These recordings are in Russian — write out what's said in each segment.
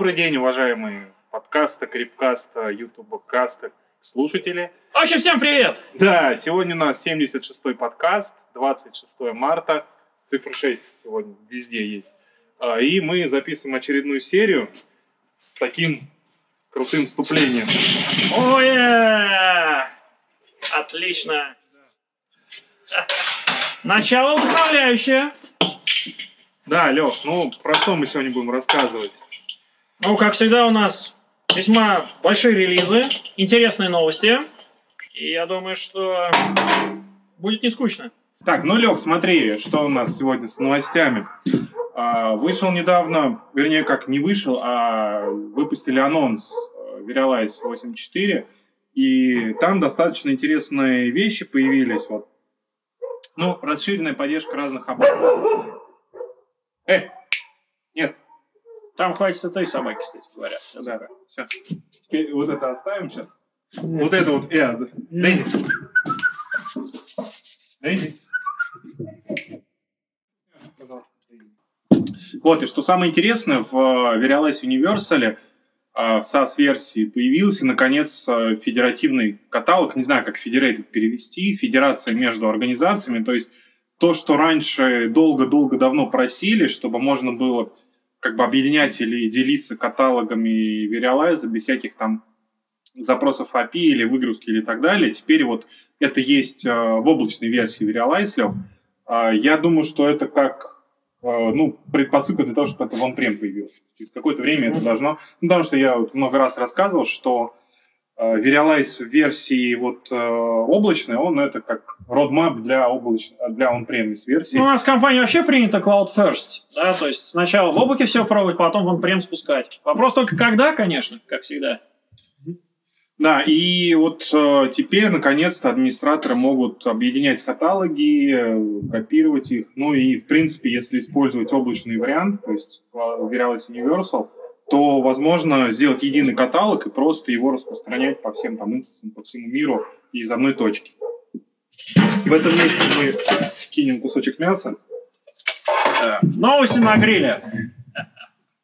Добрый день, уважаемые подкаста, крипкаста, ютуба каста слушатели. Вообще всем привет! Да, сегодня у нас 76-й подкаст, 26 марта, цифра 6 сегодня везде есть. А, и мы записываем очередную серию с таким крутым вступлением. Ой! Отлично! Начало вдохновляющее. Да, Лех, ну про что мы сегодня будем рассказывать? Ну, как всегда, у нас весьма большие релизы, интересные новости. И я думаю, что будет не скучно. Так, ну, Лех, смотри, что у нас сегодня с новостями. А, вышел недавно, вернее, как не вышел, а выпустили анонс э, Verialize 8.4, и там достаточно интересные вещи появились. Вот. Ну, расширенная поддержка разных облаков. Э. Там хватит этой собаки, кстати говоря. Да, все. Теперь вот это оставим сейчас. Вот это вот, э, Дейзи. Дейзи. Вот, и что самое интересное, в э, Verialize Universal э, в SaaS-версии появился, наконец, э, федеративный каталог, не знаю, как Federated перевести, федерация между организациями, то есть то, что раньше долго-долго давно просили, чтобы можно было как бы объединять или делиться каталогами Verialize без всяких там запросов API или выгрузки или так далее. Теперь вот это есть в облачной версии Verialize. Я думаю, что это как Э, ну, предпосылка для того, чтобы это в on-prem появилось. Через какое-то время это должно... Ну, потому что я вот много раз рассказывал, что э, Verialize в версии вот э, облачной, он это как roadmap для облач... для on-premise версии. Ну, у нас в компании вообще принято cloud first, да, то есть сначала в облаке все пробовать, потом в on-prem спускать. Вопрос только когда, конечно, как всегда. Да, и вот э, теперь, наконец-то, администраторы могут объединять каталоги, э, копировать их. Ну и, в принципе, если использовать облачный вариант, то есть Verilis Universal, то возможно сделать единый каталог и просто его распространять по всем там инстансам, по всему миру из одной точки. В этом месте мы кинем кусочек мяса. Да. Новости на гриле.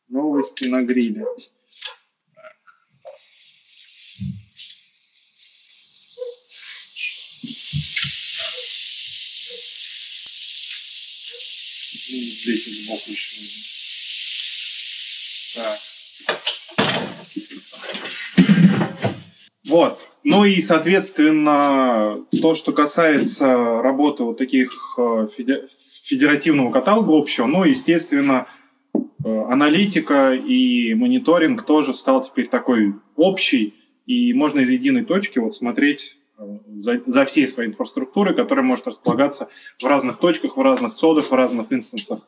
Новости на гриле. здесь сбоку еще. Так. Вот. Ну и, соответственно, то, что касается работы вот таких э, федеративного каталога общего, ну, естественно, э, аналитика и мониторинг тоже стал теперь такой общий, и можно из единой точки вот смотреть за, за всей своей инфраструктурой, которая может располагаться в разных точках, в разных цодах, в разных инстансах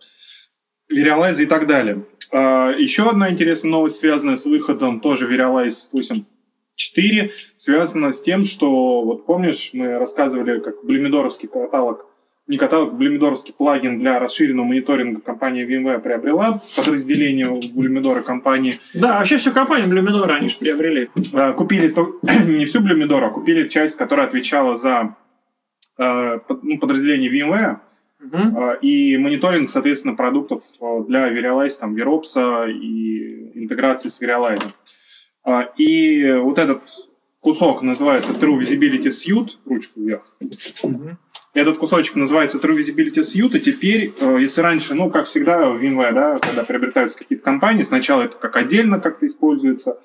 Verialize и так далее. Еще одна интересная новость, связанная с выходом тоже Verialize 8.4, связана с тем, что, вот помнишь, мы рассказывали, как блюмидоровский каталог не каталог, блюмидоровский плагин для расширенного мониторинга компания VMware приобрела подразделение Блюмидора компании. Да, вообще всю компанию Блюмидора они же приобрели. Купили то, не всю Блюмидора, а купили часть, которая отвечала за э, ну, подразделение VMware uh и мониторинг, соответственно, продуктов э, для Verialize, там, Verops и интеграции с Verialize. И вот этот кусок называется True Visibility Suite, ручку вверх. uh этот кусочек называется True Visibility Suite, и теперь, э, если раньше, ну, как всегда в VMware, да, когда приобретаются какие-то компании, сначала это как отдельно как-то используется,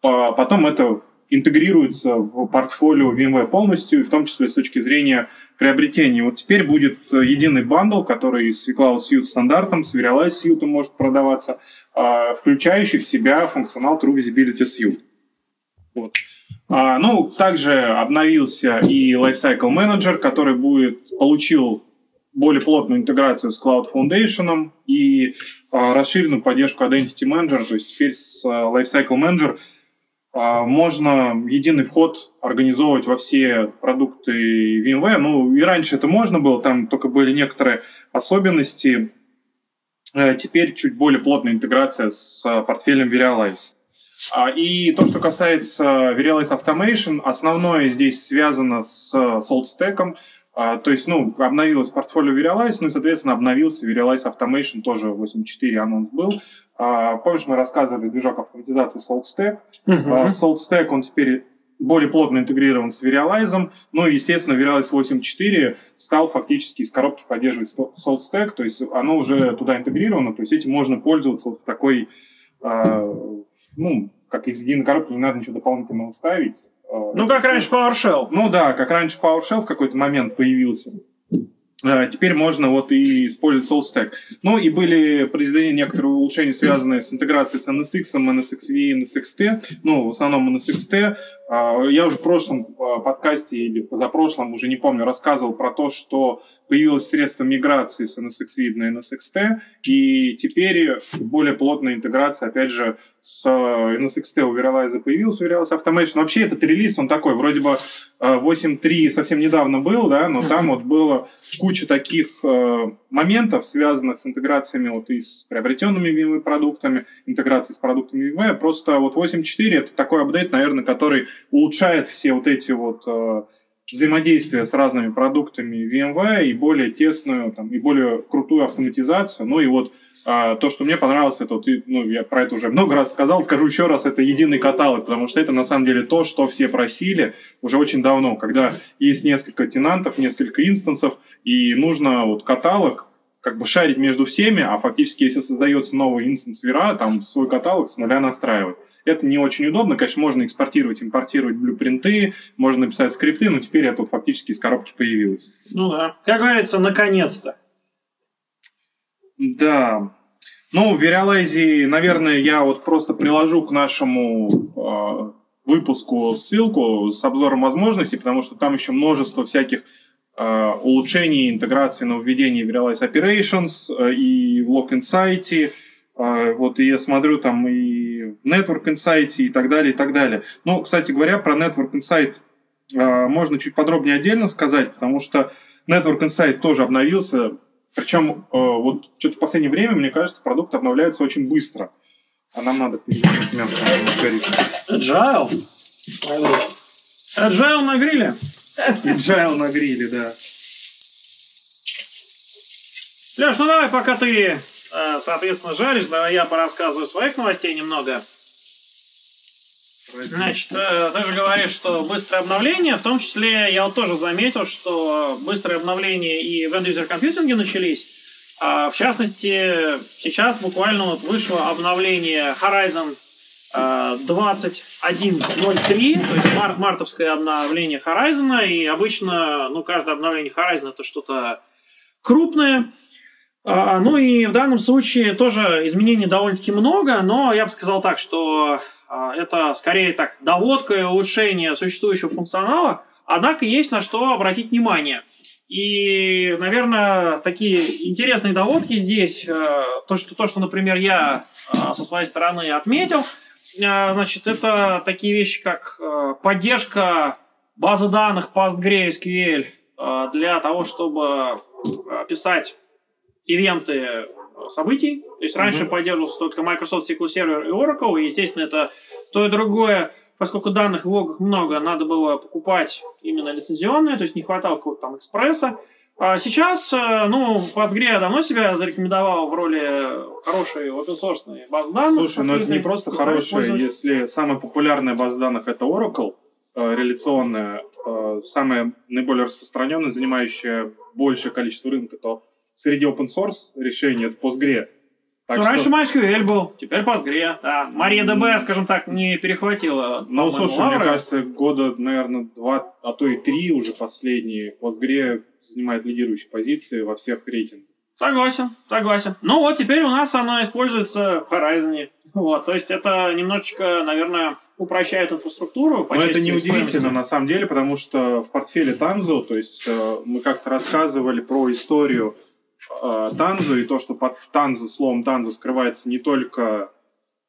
потом это интегрируется в портфолио VMware полностью, в том числе с точки зрения приобретения. Вот теперь будет э, единый бандл, который с vCloud Suite стандартом, с Verialize Suite может продаваться, а, включающий в себя функционал True Visibility Suite. Вот. А, ну, также обновился и Lifecycle Manager, который будет, получил более плотную интеграцию с Cloud Foundation и а, расширенную поддержку Identity Manager, то есть теперь с а, Lifecycle Manager а, можно единый вход организовывать во все продукты VMware. Ну, и раньше это можно было, там только были некоторые особенности. А, теперь чуть более плотная интеграция с портфелем Verialize. А, и то, что касается Verialize Automation, основное здесь связано с SaltStack. А, то есть, ну, обновилось портфолио Verialize, ну и, соответственно, обновился Verialize Automation, тоже 8.4 анонс был. А, помнишь, мы рассказывали движок автоматизации SaltStack. Uh-huh. SaltStack, он теперь более плотно интегрирован с Verialize. Ну и, естественно, Verialize 8.4 стал фактически из коробки поддерживать SaltStack, то есть оно уже туда интегрировано, то есть этим можно пользоваться в такой, э, ну, как из единой коробки, не надо ничего дополнительного ставить. Ну, как раньше PowerShell. Ну да, как раньше PowerShell в какой-то момент появился. А, теперь можно вот и использовать SoulStack. Ну и были произведены некоторые улучшения, связанные с интеграцией с NSX, NSXV, NSXT, ну, в основном NSXT. А, я уже в прошлом а, подкасте или позапрошлом, уже не помню, рассказывал про то, что появилось средство миграции с NSX на NSXT, и теперь более плотная интеграция, опять же, с NSXT у Verialize появилась, у Verialize Automation. Вообще этот релиз, он такой, вроде бы 8.3 совсем недавно был, да, но там вот было куча таких моментов, связанных с интеграциями вот и с приобретенными VMware продуктами, интеграцией с продуктами VMware. Просто вот 8.4 это такой апдейт, наверное, который улучшает все вот эти вот э, взаимодействия с разными продуктами VMware и более тесную там, и более крутую автоматизацию. Ну и вот а, то, что мне понравилось, это вот, ну, я про это уже много раз сказал, скажу еще раз, это единый каталог, потому что это на самом деле то, что все просили уже очень давно, когда есть несколько тенантов, несколько инстансов, и нужно вот каталог как бы шарить между всеми, а фактически, если создается новый инстанс Вера, там свой каталог с нуля настраивать. Это не очень удобно. Конечно, можно экспортировать, импортировать блюпринты, можно написать скрипты, но теперь это фактически из коробки появилось. Ну да. Как говорится, наконец-то. Да. Ну, в Verialize, наверное, я вот просто приложу к нашему э, выпуску ссылку с обзором возможностей, потому что там еще множество всяких э, улучшений, интеграции, нововведений в Verialize Operations э, и в Lock Insight. Э, вот и я смотрю там и в Network Insight и так далее, и так далее. Ну, кстати говоря, про Network Insight можно чуть подробнее отдельно сказать, потому что Network Insight тоже обновился причем вот что-то в последнее время, мне кажется, продукт обновляется очень быстро. А нам надо перейти мясо, Agile? Agile на гриле? Agile на гриле, да. Леш, ну давай, пока ты, э, соответственно, жаришь, давай я порассказываю своих новостей немного. Значит, э, ты же говоришь, что быстрое обновление, в том числе я вот тоже заметил, что быстрые обновления и в end-user компьютинге начались. А, в частности, сейчас буквально вот вышло обновление Horizon 21.03, э, то есть мар- мартовское обновление Horizon, и обычно, ну, каждое обновление Horizon это что-то крупное. А, ну и в данном случае тоже изменений довольно-таки много, но я бы сказал так, что а, это скорее так доводка и улучшение существующего функционала, однако есть на что обратить внимание. И, наверное, такие интересные доводки здесь, э, то, что, то, что например, я со своей стороны отметил, значит, это такие вещи, как поддержка базы данных PostgreSQL для того, чтобы писать ивенты событий. То есть раньше mm-hmm. поддерживался только Microsoft SQL Server и Oracle, и, естественно, это то и другое, поскольку данных в логах много, надо было покупать именно лицензионные, то есть не хватало какого-то там экспресса. А сейчас, э, ну, Postgre давно себя зарекомендовал в роли хорошей open-source базы данных. Слушай, ну это не просто хорошая, если самая популярная база данных это Oracle, э, реляционная, э, самая наиболее распространенная, занимающая большее количество рынка, то среди open source решений это Postgre. Так ну, что... раньше MySQL был, теперь Postgre. Да. MariaDB, скажем так, не перехватила. Ну, слушай, лавры. мне кажется, года, наверное, два, а то и три уже последние Postgre занимает лидирующие позиции во всех рейтингах. Согласен, согласен. Ну вот теперь у нас она используется в Horizon. Вот, то есть это немножечко, наверное, упрощает инфраструктуру. Но это не удивительно на самом деле, потому что в портфеле Tanzu, то есть э, мы как-то рассказывали про историю э, Танзу и то, что под Танзу, словом Танзу скрывается не только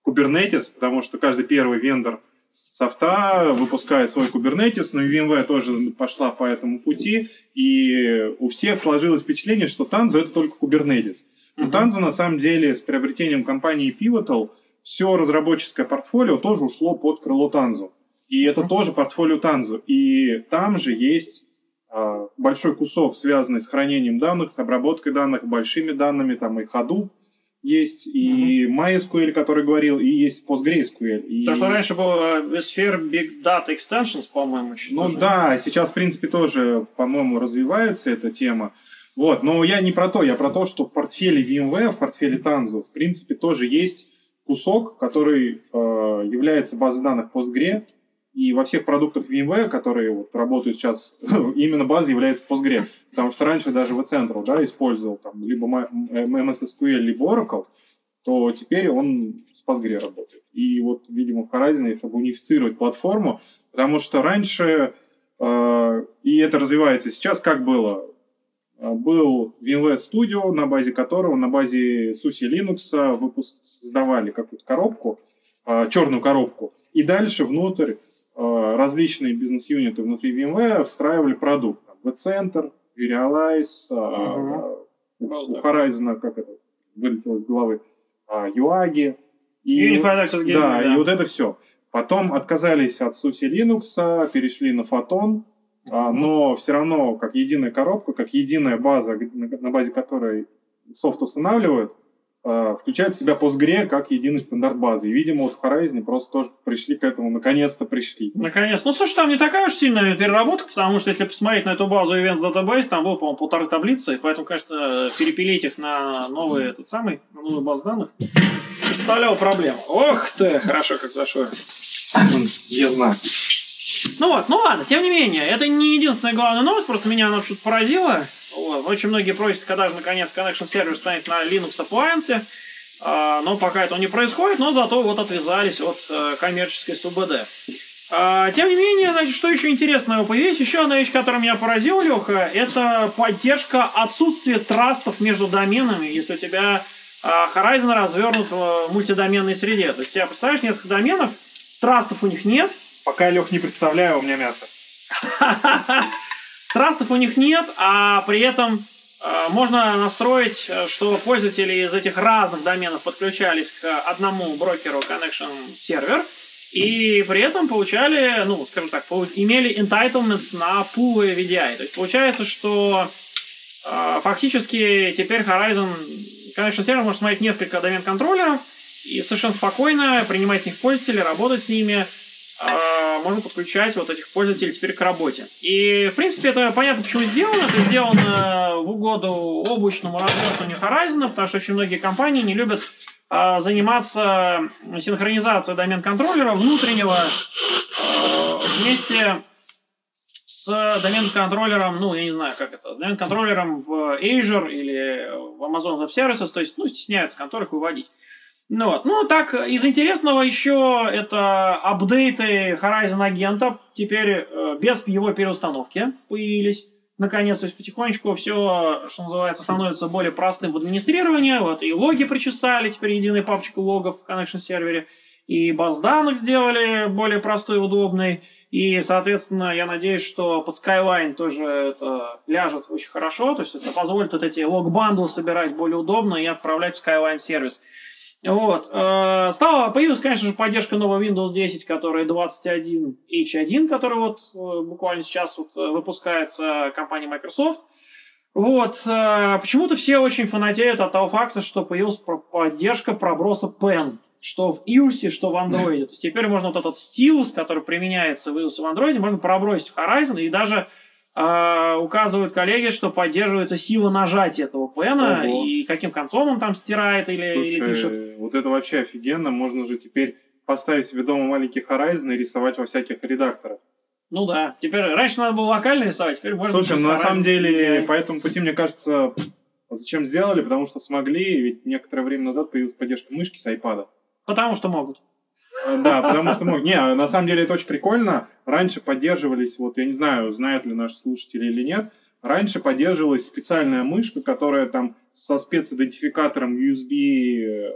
Kubernetes, потому что каждый первый вендор софта выпускает свой Kubernetes, но и VMware тоже пошла по этому пути, и у всех сложилось впечатление, что Tanzu это только Kubernetes. Но. Tanzu на самом деле с приобретением компании Pivotal все разработческое портфолио тоже ушло под крыло Tanzu. И это mm-hmm. тоже портфолио Tanzu. И там же есть э, большой кусок, связанный с хранением данных, с обработкой данных, большими данными, там и Hadoop есть, и mm-hmm. MySQL, который говорил, и есть PostgreSQL. И... То, что раньше было Sphere Big Data Extensions, по-моему, еще Ну тоже. да, сейчас, в принципе, тоже, по-моему, развивается эта тема. Вот, но я не про то, я про то, что в портфеле VMware, в портфеле Tanzu, в принципе, тоже есть кусок, который э, является базой данных Postgre, и во всех продуктах VMware, которые вот работают сейчас, именно база является Postgre. Потому что раньше даже vCentral да, использовал там, либо MS SQL, либо Oracle, то теперь он с Postgre работает. И вот, видимо, в Horizon, чтобы унифицировать платформу, потому что раньше, э, и это развивается сейчас, как было, э, был VMware Studio, на базе которого, на базе SUSE Linux выпуск, создавали какую-то коробку, э, черную коробку, и дальше внутрь э, различные бизнес-юниты внутри VMware встраивали продукт. V-центр, Realize, uh-huh. у Horizon, как это вылетело из головы, Юаги. И, Unified Access Gateway, да, да, и вот это все. Потом отказались от SUSE Linux, перешли на Photon, uh-huh. но все равно как единая коробка, как единая база, на базе которой софт устанавливают, включает в себя Postgre как единый стандарт базы. И, видимо, вот в Horizon просто тоже пришли к этому, наконец-то пришли. Наконец. Ну, слушай, там не такая уж сильная переработка, потому что если посмотреть на эту базу Events Database, там было, по-моему, полторы таблицы, поэтому, конечно, перепилить их на новый этот самый, на новую базу данных представлял проблему. Ох ты, хорошо как зашло. Я знаю. Ну вот, ну ладно, тем не менее, это не единственная главная новость, просто меня она что-то поразила. Очень многие просят, когда же наконец Connection сервер станет на Linux Appliance, а, но пока этого не происходит, но зато вот отвязались от э, коммерческой СУБД. А, тем не менее, значит, что еще интересного появилось? Еще одна вещь, которая меня поразила, Леха, это поддержка отсутствия трастов между доменами, если у тебя а, Horizon развернут в мультидоменной среде. То есть, тебя, представляешь, несколько доменов, трастов у них нет. Пока, Лех, не представляю, у меня мясо. Трастов у них нет, а при этом э, можно настроить, э, что пользователи из этих разных доменов подключались к одному брокеру Connection Server, и при этом получали, ну, скажем так, имели entitlements на пулы VDI. То есть получается, что э, фактически теперь Horizon Connection Server может смотреть несколько домен-контроллеров и совершенно спокойно принимать с них пользователей, работать с ними, э, можно подключать вот этих пользователей теперь к работе. И, в принципе, это понятно, почему сделано. Это сделано в угоду облачному развертыванию Horizon, потому что очень многие компании не любят э, заниматься синхронизацией домен-контроллера внутреннего э, вместе с домен-контроллером, ну, я не знаю, как это, с домен-контроллером в Azure или в Amazon Web Services, то есть, ну, стесняются конторы выводить. Ну, вот. ну так, из интересного еще это апдейты Horizon агента, теперь э, без его переустановки появились. Наконец, то есть потихонечку все, что называется, становится более простым в администрировании. Вот и логи причесали, теперь единая папочка логов в Connection сервере. И баз данных сделали более простой и удобный. И, соответственно, я надеюсь, что под Skyline тоже это ляжет очень хорошо. То есть это позволит вот эти лог-бандлы собирать более удобно и отправлять в Skyline сервис. Вот. Э, стала, появилась, конечно же, поддержка нового Windows 10, которая 21H1, который вот э, буквально сейчас вот э, выпускается компанией Microsoft. Вот. Почему-то все очень фанатеют от того факта, что появилась поддержка проброса PEN, что в iOS, что в Android. То есть теперь можно вот этот стилус, который применяется в iOS и в Android, можно пробросить в Horizon и даже Uh, указывают коллеги, что поддерживается сила нажатия этого пена Ого. и каким концом он там стирает или, Слушай, или пишет. Вот это вообще офигенно. Можно же теперь поставить себе дома маленький Horizon и рисовать во всяких редакторах. Ну да. Теперь раньше надо было локально рисовать, теперь можно. Слушай, ну на самом деле по этому пути, мне кажется, зачем сделали? Потому что смогли, ведь некоторое время назад появилась поддержка мышки с iPad. Потому что могут. Да, потому что, ну, не, на самом деле это очень прикольно. Раньше поддерживались, вот я не знаю, знают ли наши слушатели или нет, раньше поддерживалась специальная мышка, которая там со специдентификатором USB э,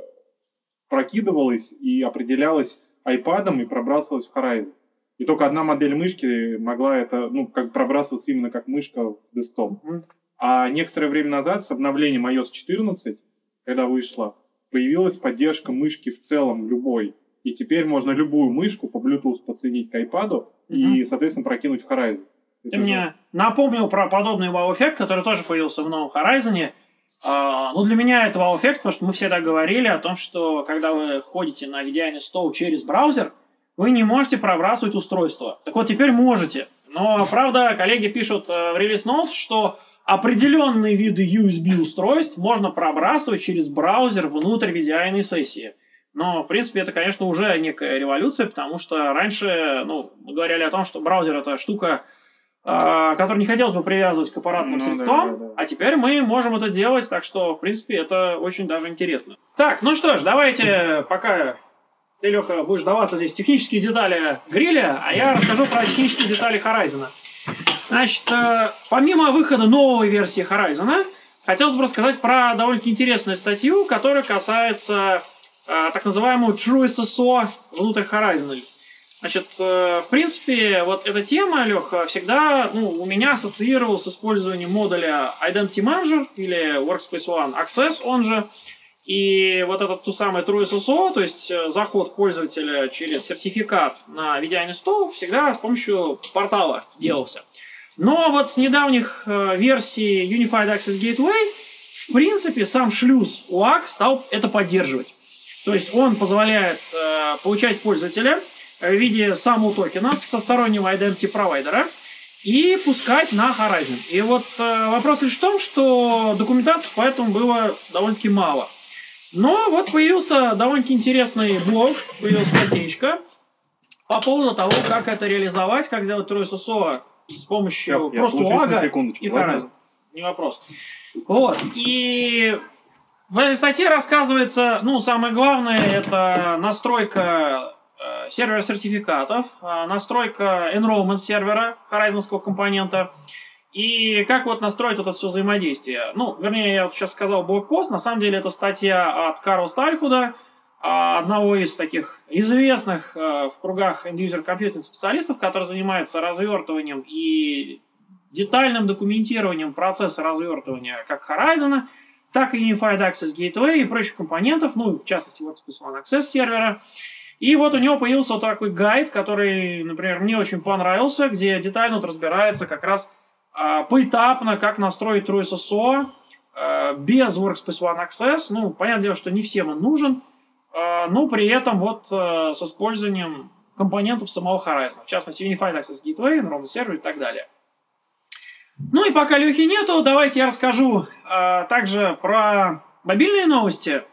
прокидывалась и определялась iPad и пробрасывалась в Horizon. И только одна модель мышки могла это, ну, как пробрасываться именно как мышка в десктоп. А некоторое время назад с обновлением iOS 14, когда вышла, появилась поддержка мышки в целом любой и теперь можно любую мышку по Bluetooth подсоединить к iPad mm-hmm. и, соответственно, прокинуть в Horizon. Ты мне напомнил про подобный вау-эффект, который тоже появился в новом Horizon. А, ну, для меня это вау-эффект, потому что мы всегда говорили о том, что когда вы ходите на VDI Store через браузер, вы не можете пробрасывать устройство. Так вот, теперь можете. Но, правда, коллеги пишут э, в релиз notes, что определенные виды USB-устройств можно пробрасывать через браузер внутрь VDI сессии. Но, в принципе, это, конечно, уже некая революция, потому что раньше, ну, мы говорили о том, что браузер это штука, э, которую не хотелось бы привязывать к аппаратным ну, средствам, да, да, да. а теперь мы можем это делать, так что, в принципе, это очень даже интересно. Так, ну что ж, давайте пока ты, Леха, будешь даваться здесь технические детали гриля, а я расскажу про технические детали Horizon. Значит, э, помимо выхода новой версии Horizon, хотелось бы рассказать про довольно-таки интересную статью, которая касается так называемого True SSO внутрь Horizon. Значит, э, в принципе, вот эта тема, Леха, всегда ну, у меня ассоциировалась с использованием модуля Identity Manager или Workspace ONE Access, он же, и вот этот ту самый TrueSSO, то есть э, заход пользователя через сертификат на VDI стол всегда с помощью портала делался. Но вот с недавних э, версий Unified Access Gateway, в принципе, сам шлюз UAC стал это поддерживать. То есть он позволяет э, получать пользователя в виде самого токена со стороннего identity провайдера и пускать на Horizon. И вот э, вопрос лишь в том, что документации поэтому было довольно-таки мало. Но вот появился довольно интересный блог, появилась статейка по поводу того, как это реализовать, как сделать трое СОСО с помощью я, просто я УАГа и Horizon. Не вопрос. Вот. И в этой статье рассказывается, ну, самое главное, это настройка э, сервера сертификатов, э, настройка enrollment сервера Horizon компонента, и как вот настроить это все взаимодействие? Ну, вернее, я вот сейчас сказал блокпост, на самом деле это статья от Карла Стальхуда, а, одного из таких известных э, в кругах end-user computing специалистов, который занимается развертыванием и детальным документированием процесса развертывания как Horizon, так и Unified Access Gateway и прочих компонентов, ну, в частности, вот One Access сервера. И вот у него появился вот такой гайд, который, например, мне очень понравился, где детально вот разбирается как раз а, поэтапно, как настроить True SSO а, без Workspace ONE Access. Ну, понятное дело, что не всем он нужен, а, но при этом вот с использованием компонентов самого Horizon, в частности, Unified Access Gateway, Enrollment Server и так далее. Ну и пока Лехи нету, давайте я расскажу также про мобильные новости.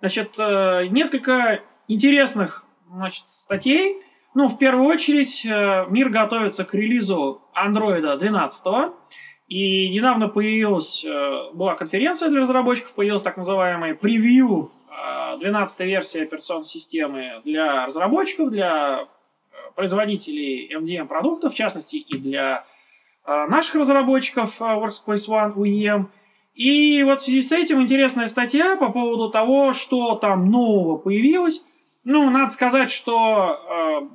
Значит, несколько интересных значит, статей, ну, в первую очередь, э, мир готовится к релизу Android 12. И недавно появилась, э, была конференция для разработчиков, появилась так называемый превью 12 э, версии операционной системы для разработчиков, для производителей MDM продуктов, в частности и для наших разработчиков Workspace ONE UEM. И вот в связи с этим интересная статья по поводу того, что там нового появилось. Ну, надо сказать, что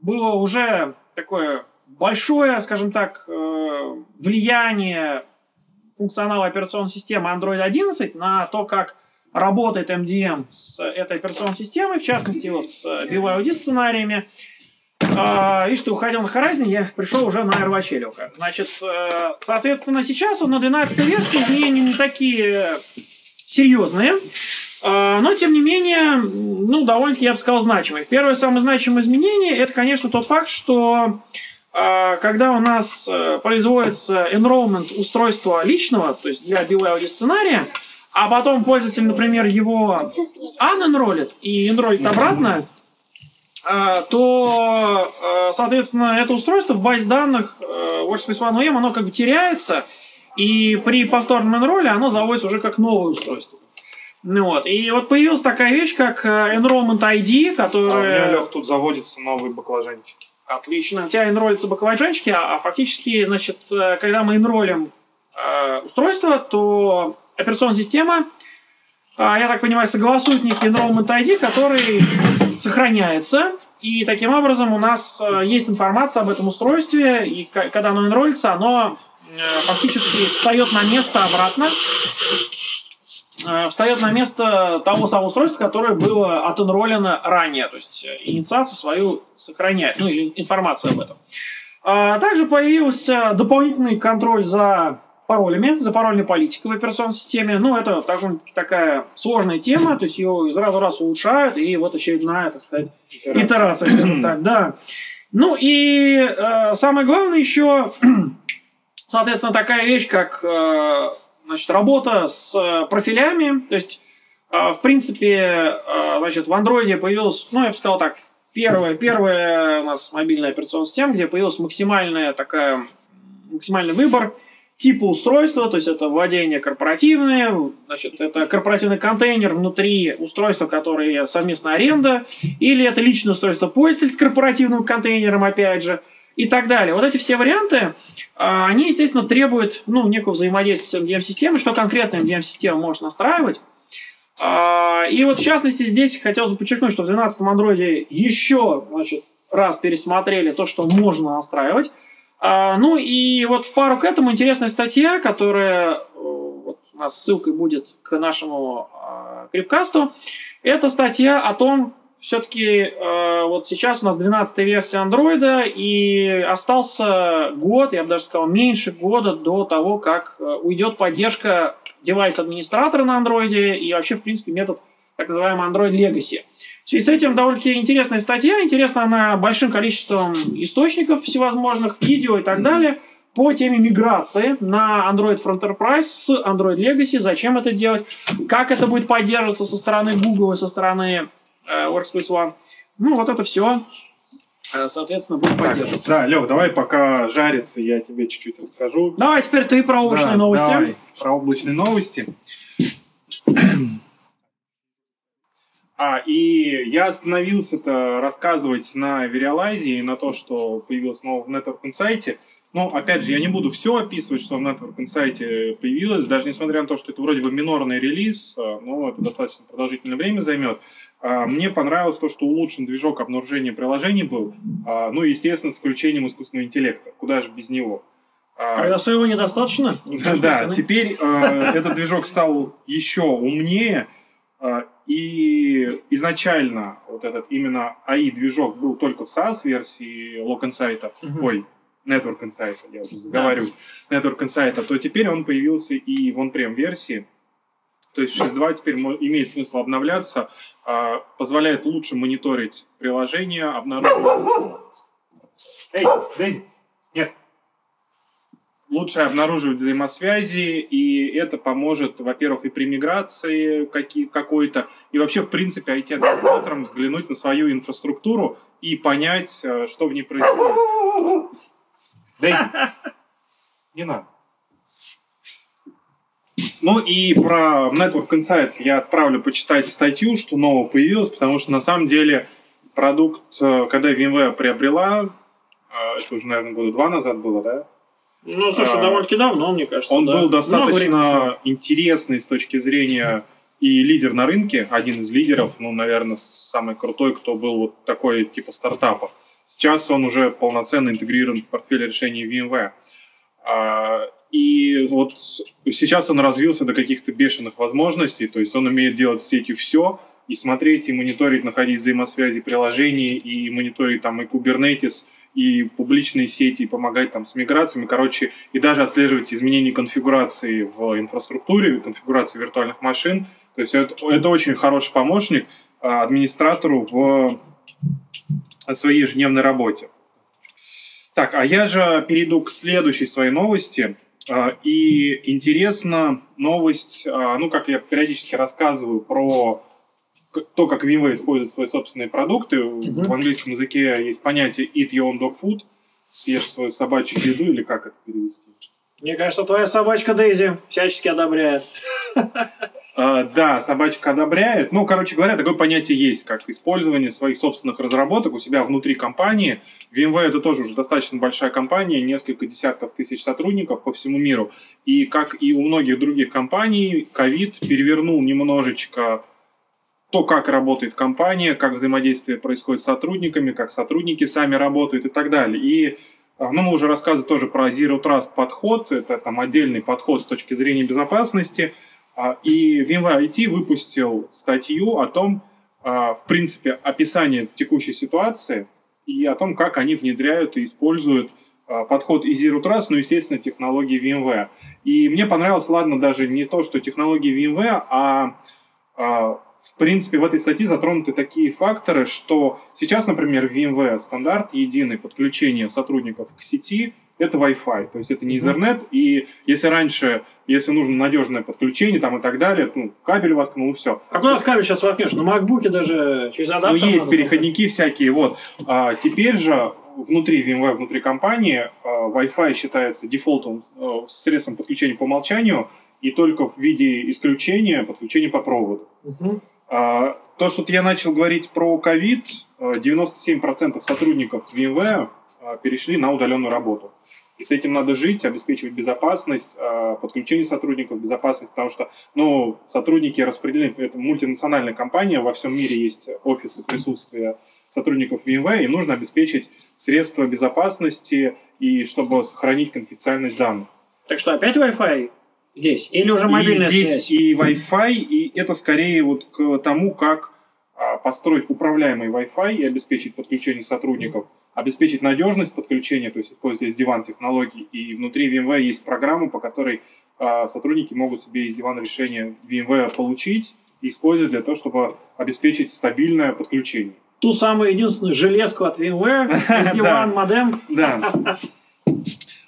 было уже такое большое, скажем так, э, влияние функционала операционной системы Android 11 на то, как работает MDM с этой операционной системой, в частности, вот с BYOD сценариями. А, и что уходил на Horizon, я пришел уже на AirWatch Значит, э, соответственно, сейчас он на 12 версии, изменения не такие серьезные. А, но, тем не менее, ну, довольно-таки, я бы сказал, значимый. Первое самое значимое изменение – это, конечно, тот факт, что а, когда у нас э, производится enrollment устройства личного, то есть для BYOD сценария, а потом пользователь, например, его unenrollит и enrollит обратно, то, соответственно, это устройство в базе данных Workspace ONE UM, оно как бы теряется, и при повторном enroll оно заводится уже как новое устройство. Ну вот. И вот появилась такая вещь, как э, Enrollment ID, которая... А у меня, Лех, тут заводятся новые баклажанчики. Отлично. У тебя энролятся баклажанчики, а, а фактически, значит, э, когда мы энролим э, устройство, то операционная система, э, я так понимаю, согласует некий Enrollment ID, который сохраняется, и таким образом у нас э, есть информация об этом устройстве, и когда оно энролится, оно э, фактически встает на место обратно, Э, встает на место того самого устройства, которое было отенролено ранее, то есть инициацию свою сохраняет, ну или информацию об этом. А также появился дополнительный контроль за паролями, за парольной политикой в операционной системе. Ну, это так, такая сложная тема, то есть ее из раза в раз улучшают, и вот очередная, так сказать, итерация, итерация так, да. Ну и э, самое главное еще, соответственно, такая вещь, как э, значит, работа с профилями, то есть, э, в принципе, э, значит, в андроиде появилась, ну, я бы сказал так, первая, первая у нас мобильная операционная система, где появилась максимальная такая, максимальный выбор – типа устройства, то есть это владение корпоративное, значит, это корпоративный контейнер внутри устройства, которое совместная аренда, или это личное устройство пользователь с корпоративным контейнером, опять же, и так далее. Вот эти все варианты, а, они, естественно, требуют ну, некого взаимодействия с MDM-системой, что конкретно MDM-система может настраивать. А, и вот, в частности, здесь хотелось бы подчеркнуть, что в 12 андроиде еще значит, раз пересмотрели то, что можно настраивать. А, ну и вот в пару к этому интересная статья, которая э, вот, у нас ссылкой будет к нашему э, крипкасту. Это статья о том, все-таки э, вот сейчас у нас 12 версия андроида, и остался год, я бы даже сказал, меньше года до того, как э, уйдет поддержка девайс-администратора на андроиде и вообще, в принципе, метод так называемый Android Legacy. В связи с этим довольно-таки интересная статья, интересна она большим количеством источников всевозможных, видео и так далее, по теме миграции на Android for Enterprise с Android Legacy, зачем это делать, как это будет поддерживаться со стороны Google и со стороны э, Workspace ONE. Ну, вот это все, э, соответственно, будет поддерживаться. Да, Лев, давай пока жарится, я тебе чуть-чуть расскажу. Давай теперь ты про облачные да, новости. Давай, про облачные новости. А, и я остановился-то рассказывать на Verialize и на то, что появилось новое в Network Insight. Но, опять же, я не буду все описывать, что в Network Insight появилось, даже несмотря на то, что это вроде бы минорный релиз, а, но это достаточно продолжительное время займет. А, мне понравилось то, что улучшен движок обнаружения приложений был, а, ну, естественно, с включением искусственного интеллекта. Куда же без него? А своего недостаточно? Да, теперь этот движок стал еще умнее, и изначально вот этот именно AI-движок был только в SaaS-версии Lock Insight, угу. ой, Network Insight, я уже заговариваюсь, да. Network Insight, то теперь он появился и в on-prem версии. То есть 6.2 теперь имеет смысл обновляться, а, позволяет лучше мониторить приложение, обнаруживать... Эй, Дейзи, лучше обнаруживать взаимосвязи, и это поможет, во-первых, и при миграции какой-то, и вообще, в принципе, IT-администраторам взглянуть на свою инфраструктуру и понять, э, что в ней происходит. Дейзи, не надо. Ну и про Network Insight я отправлю почитать статью, что нового появилось, потому что на самом деле продукт, э, когда VMware приобрела, э, это уже, наверное, года два назад было, да, ну, слушай, а, довольно-таки давно, мне кажется. Он да. был достаточно интересный с точки зрения и лидер на рынке, один из лидеров, ну, наверное, самый крутой, кто был вот такой типа стартапа. Сейчас он уже полноценно интегрирован в портфель решений VMware. А, и вот сейчас он развился до каких-то бешеных возможностей, то есть он умеет делать с сетью все, и смотреть, и мониторить, находить взаимосвязи приложений, и мониторить там и Kubernetes, и публичные сети, и помогать там с миграциями, короче, и даже отслеживать изменения конфигурации в инфраструктуре, конфигурации виртуальных машин. То есть это, это очень хороший помощник а, администратору в своей ежедневной работе. Так, а я же перейду к следующей своей новости. А, и интересна новость, а, ну, как я периодически рассказываю про то, как VMware использует свои собственные продукты. Mm-hmm. В английском языке есть понятие eat your own dog food, съешь свою собачью еду, или как это перевести? Мне кажется, твоя собачка Дейзи всячески одобряет. Uh, да, собачка одобряет. Ну, короче говоря, такое понятие есть, как использование своих собственных разработок у себя внутри компании. VMware это тоже уже достаточно большая компания, несколько десятков тысяч сотрудников по всему миру. И как и у многих других компаний, ковид перевернул немножечко то, как работает компания, как взаимодействие происходит с сотрудниками, как сотрудники сами работают и так далее. И а, ну, мы уже рассказывали тоже про Zero Trust подход, это там отдельный подход с точки зрения безопасности. А, и VMware IT выпустил статью о том, а, в принципе, описание текущей ситуации и о том, как они внедряют и используют подход и Zero Trust, ну, естественно, технологии VMware. И мне понравилось, ладно, даже не то, что технологии VMware, а, а в принципе, в этой статье затронуты такие факторы, что сейчас, например, VMware стандарт единый подключение сотрудников к сети – это Wi-Fi, то есть это не Ethernet, mm-hmm. и если раньше, если нужно надежное подключение там и так далее, ну, кабель воткнул, все. А куда кабель сейчас воткнешь? На макбуке даже через адаптер? Ну, есть переходники показать. всякие, вот. А, теперь же внутри VMware, внутри компании, а, Wi-Fi считается дефолтом, а, средством подключения по умолчанию, и только в виде исключения подключение по проводу. Угу. А, то, что я начал говорить про ковид, 97% сотрудников VMware перешли на удаленную работу. И с этим надо жить, обеспечивать безопасность, подключение сотрудников, безопасность, потому что ну, сотрудники распределены, это мультинациональная компания, во всем мире есть офисы присутствия сотрудников VMware, и нужно обеспечить средства безопасности, и чтобы сохранить конфиденциальность данных. Так что опять Wi-Fi здесь? Или уже мобильная и здесь связь? И Wi-Fi, и это скорее вот к тому, как а, построить управляемый Wi-Fi и обеспечить подключение сотрудников, обеспечить надежность подключения, то есть используя SD-WAN технологии. И внутри VMware есть программа, по которой а, сотрудники могут себе из дивана решение VMware получить и использовать для того, чтобы обеспечить стабильное подключение ту самую единственную железку от VMware, SD-WAN модем. Да.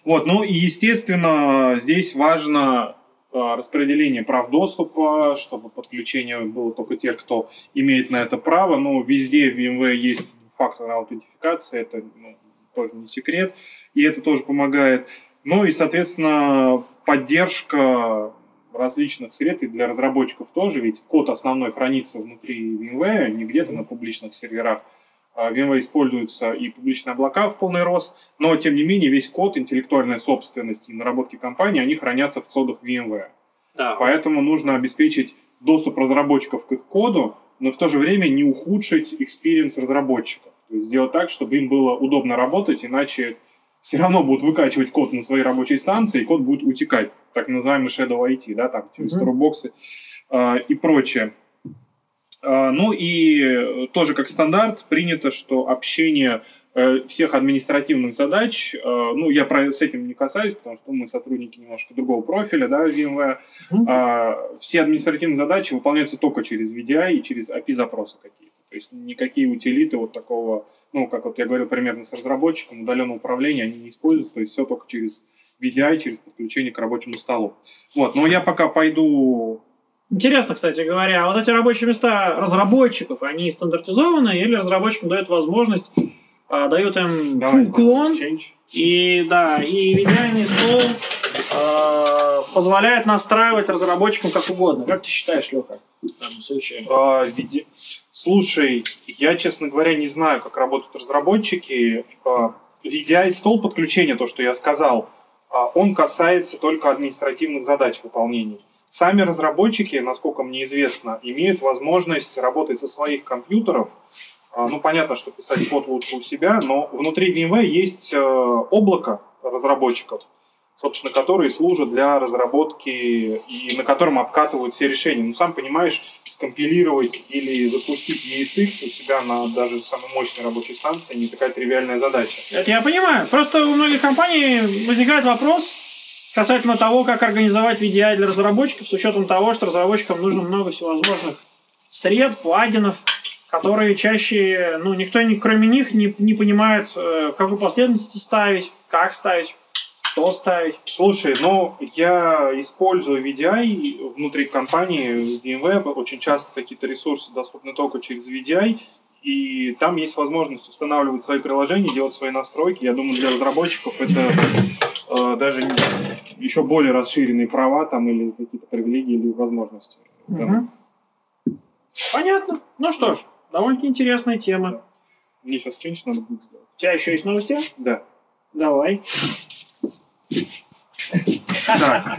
Вот, ну и естественно, здесь важно распределение прав доступа, чтобы подключение было только тех, кто имеет на это право. Но везде в VMware есть факторная аутентификация, это ну, тоже не секрет, и это тоже помогает. Ну и, соответственно, поддержка различных сред, и для разработчиков тоже, ведь код основной хранится внутри VMware, не где-то на публичных серверах. А VMware используются и публичные облака в полный рост, но, тем не менее, весь код, интеллектуальная собственность и наработки компании, они хранятся в цодах VMware. Да. Поэтому нужно обеспечить доступ разработчиков к их коду, но в то же время не ухудшить experience разработчиков. То есть сделать так, чтобы им было удобно работать, иначе все равно будут выкачивать код на своей рабочей станции, и код будет утекать, так называемый shadow IT, да, там через mm-hmm. боксы э, и прочее. Э, ну и тоже как стандарт принято, что общение э, всех административных задач, э, ну я про, с этим не касаюсь, потому что мы сотрудники немножко другого профиля, да, VMware, mm-hmm. э, все административные задачи выполняются только через VDI и через API-запросы какие-то. То есть никакие утилиты вот такого, ну, как вот я говорил примерно с разработчиком, удаленного управления, они не используются, то есть все только через VDI, через подключение к рабочему столу. Вот, но я пока пойду... Интересно, кстати говоря, а вот эти рабочие места разработчиков, они стандартизованы или разработчикам дают возможность, а, дают им Давай клон, и да, и идеальный стол а, позволяет настраивать разработчикам как угодно. Как ты считаешь, Леха, в данном случае? А, виде... Слушай, я, честно говоря, не знаю, как работают разработчики. VDI стол подключения, то, что я сказал, а, он касается только административных задач выполнения. Сами разработчики, насколько мне известно, имеют возможность работать со своих компьютеров. А, ну, понятно, что писать код лучше у себя, но внутри VMware есть э, облако разработчиков, собственно, которые служат для разработки и на котором обкатывают все решения. Ну, сам понимаешь, скомпилировать или запустить ESX у себя на даже самой мощной рабочей станции не такая тривиальная задача. Это я понимаю. Просто у многих компаний возникает вопрос касательно того, как организовать VDI для разработчиков с учетом того, что разработчикам нужно много всевозможных сред, плагинов, которые чаще, ну, никто, кроме них, не, не понимает, э, в какой последовательности ставить, как ставить что ставить? Слушай, ну, я использую VDI внутри компании VMware. Очень часто какие-то ресурсы доступны только через VDI. И там есть возможность устанавливать свои приложения, делать свои настройки. Я думаю, для разработчиков это э, даже еще более расширенные права там или какие-то привилегии или возможности. Угу. Понятно. Ну что ж, довольно-таки интересная тема. Мне сейчас change надо будет сделать. У тебя еще есть новости? Да. Давай. Так.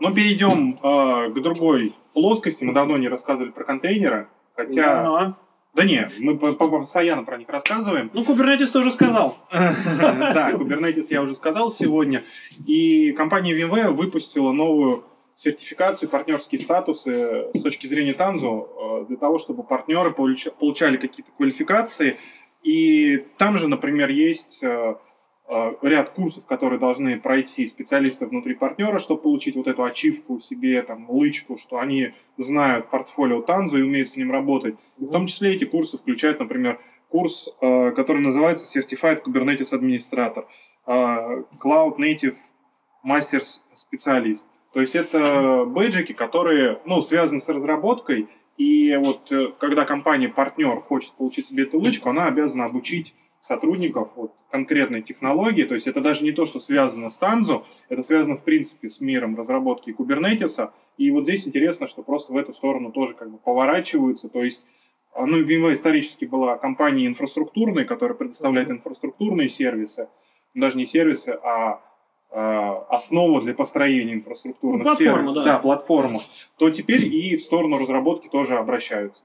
Ну, перейдем э, к другой плоскости. Мы давно не рассказывали про контейнеры. Хотя... Да, да не, мы постоянно про них рассказываем. Ну, Kubernetes ты уже сказал. Да, Kubernetes я уже сказал сегодня. И компания VMware выпустила новую сертификацию, партнерские статусы с точки зрения Танзу, э, для того, чтобы партнеры получали какие-то квалификации И там же, например, есть э, ряд курсов, которые должны пройти специалисты внутри партнера, чтобы получить вот эту ачивку себе, там, лычку, что они знают портфолио Танзу и умеют с ним работать. И в том числе эти курсы включают, например, курс, э, который называется Certified Kubernetes Administrator, Cloud Native Masters специалист. То есть это бейджики, которые ну, связаны с разработкой, и вот э, когда компания-партнер хочет получить себе эту лычку, она обязана обучить сотрудников вот, конкретной технологии. То есть это даже не то, что связано с Танзу, это связано в принципе с миром разработки кубернетиса. И вот здесь интересно, что просто в эту сторону тоже как бы поворачиваются. То есть а, ну, VMware исторически была компанией инфраструктурной, которая предоставляет инфраструктурные сервисы, даже не сервисы, а Э, основу для построения инфраструктурных ну, сервисов, да. да, платформу, то теперь и в сторону разработки тоже обращаются.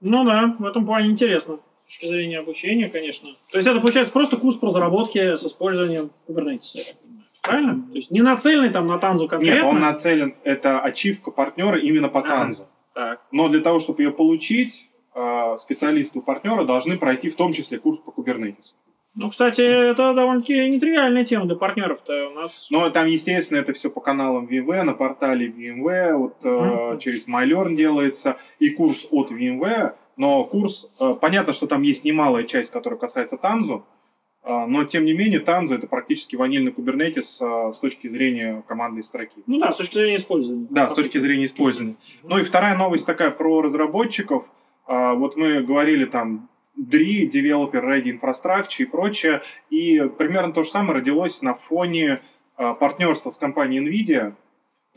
Ну да, в этом плане интересно. Точки зрения обучения, конечно. То есть это получается просто курс по разработке с использованием Kubernetes. Правильно? То есть не нацеленный там на Танзу конкретно? Нет, он нацелен, это ачивка партнера именно по Танзу. Так. Но для того, чтобы ее получить, э, специалисты у партнера должны пройти в том числе курс по Kubernetes. Ну, кстати, это довольно-таки нетривиальная тема для партнеров-то у нас. Ну, там, естественно, это все по каналам VMware, на портале VMware, вот mm-hmm. э, через MyLearn делается, и курс от VMware, но курс, э, понятно, что там есть немалая часть, которая касается Танзу, э, но, тем не менее, Танзу это практически ванильный кубернетис э, с точки зрения командной строки. Ну да, с точки зрения использования. Да, с точки зрения использования. Ну и вторая новость такая про разработчиков. Вот мы говорили там DRI, Developer Ready Infrastructure и прочее. И примерно то же самое родилось на фоне партнерства с компанией NVIDIA.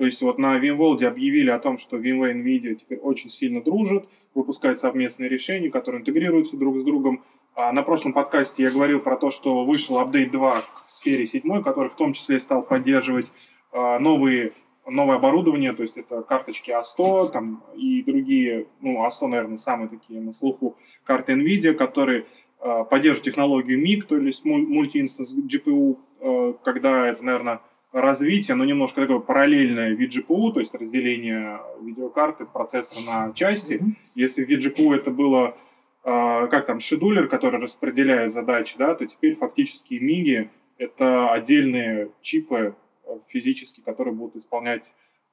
То есть вот на VMworld объявили о том, что VMware и NVIDIA теперь очень сильно дружат, выпускают совместные решения, которые интегрируются друг с другом. А на прошлом подкасте я говорил про то, что вышел апдейт 2 к сфере 7, который в том числе стал поддерживать э, новые новое оборудование, то есть это карточки A100 там, и другие, ну, A100, наверное, самые такие на слуху карты NVIDIA, которые э, поддерживают технологию MIG, то есть мульти-инстанс GPU, э, когда это, наверное, развитие, но немножко такое параллельное VGPU, то есть разделение видеокарты, процессора на части. Mm-hmm. Если в VGPU это было э, как там, шедулер, который распределяет задачи, да, то теперь фактически MIG это отдельные чипы, физически, которые будут исполнять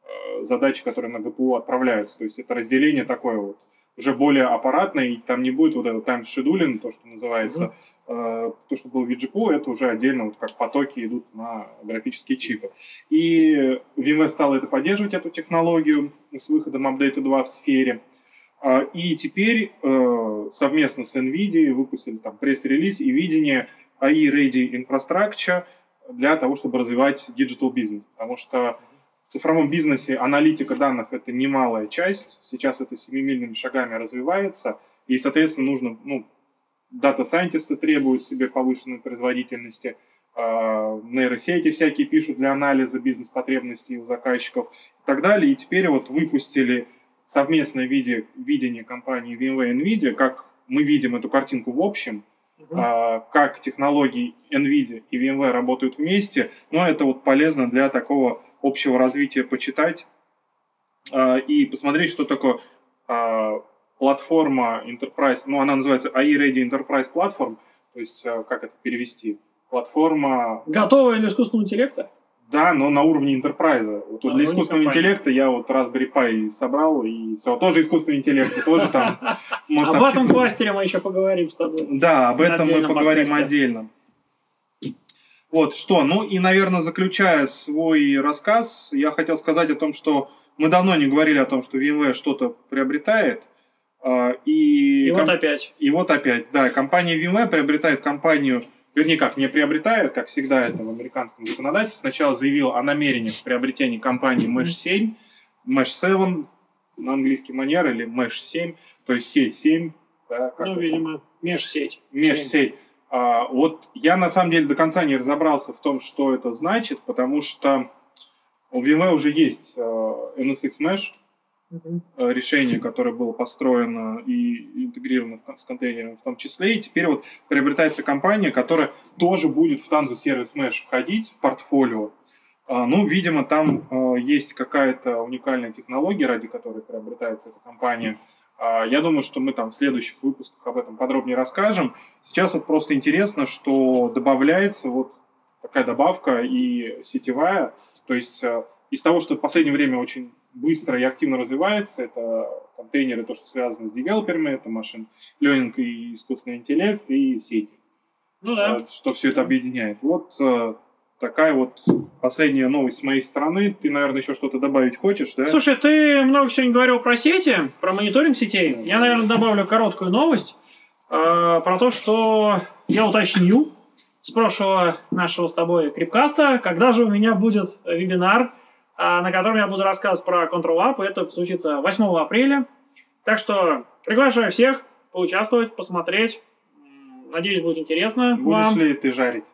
э, задачи, которые на ГПУ отправляются. То есть это разделение такое вот уже более аппаратное, и там не будет вот этого scheduling, то, что называется, mm-hmm. то, что было в VGPU, это уже отдельно, вот как потоки идут на графические чипы. И VMware стал это поддерживать, эту технологию, с выходом апдейта 2 в сфере. А, и теперь э, совместно с NVIDIA выпустили там пресс-релиз и видение AI Ready Infrastructure – для того, чтобы развивать digital бизнес. Потому что цифровом бизнесе аналитика данных – это немалая часть. Сейчас это семимильными шагами развивается. И, соответственно, нужно, ну, дата-сайентисты требуют себе повышенной производительности, э, нейросети всякие пишут для анализа бизнес-потребностей у заказчиков и так далее. И теперь вот выпустили совместное виде, видение компании VMware и NVIDIA, как мы видим эту картинку в общем – а, как технологии NVIDIA и VMware работают вместе, но это вот полезно для такого общего развития почитать а, и посмотреть, что такое а, платформа Enterprise, ну, она называется AI Ready Enterprise Platform, то есть, как это перевести? Платформа... Готовая для искусственного интеллекта? Да, но на уровне интерпрайза. Вот а, для ну, искусственного интеллекта я вот Raspberry Pi собрал, и все, тоже искусственный интеллект, тоже там... Об этом кластере мы еще поговорим с тобой. Да, об этом мы поговорим отдельно. Вот, что, ну и, наверное, заключая свой рассказ, я хотел сказать о том, что мы давно не говорили о том, что VMware что-то приобретает, а, и, и вот опять. И вот опять, да, компания VMware приобретает компанию вернее как, не приобретает, как всегда это в американском законодательстве, сначала заявил о намерении в приобретении компании Mesh 7, Mesh 7 на английский манер или Mesh 7, то есть сеть 7. Да, ну, видимо, межсеть. Межсеть. А, вот я на самом деле до конца не разобрался в том, что это значит, потому что у VMware уже есть uh, NSX Mesh, Э, решение, которое было построено и интегрировано с контейнером в том числе. И теперь вот приобретается компания, которая тоже будет в Tanzu Service Mesh входить в портфолио. А, ну, видимо, там э, есть какая-то уникальная технология, ради которой приобретается эта компания. Я думаю, что мы там в следующих выпусках об этом подробнее расскажем. Сейчас вот просто интересно, что добавляется вот такая добавка и сетевая. То есть э, из того, что в последнее время очень быстро и активно развивается, это контейнеры, то, что связано с девелоперами, это машин learning и искусственный интеллект, и сети. Ну да. Э, что все это объединяет. Вот э, такая вот последняя новость с моей стороны. Ты, наверное, еще что-то добавить хочешь, да? Слушай, ты много сегодня говорил про сети, про мониторинг сетей. Я, наверное, добавлю короткую новость э, про то, что я уточнил с прошлого нашего с тобой крипкаста, когда же у меня будет вебинар, э, на котором я буду рассказывать про Control App. Это случится 8 апреля. Так что приглашаю всех поучаствовать, посмотреть. Надеюсь, будет интересно Будешь вам. ли ты жарить?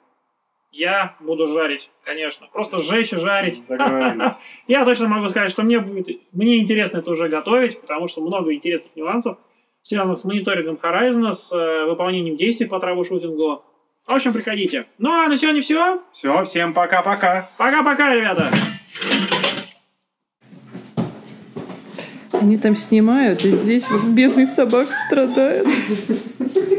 Я буду жарить, конечно. Просто сжечь и жарить. Я точно могу сказать, что мне будет, мне интересно это уже готовить, потому что много интересных нюансов, связанных с мониторингом Horizon, с э, выполнением действий по травушутингу. В общем, приходите. Ну а на сегодня все. Все, всем пока-пока. Пока-пока, ребята. Они там снимают, и здесь бедный собак страдает.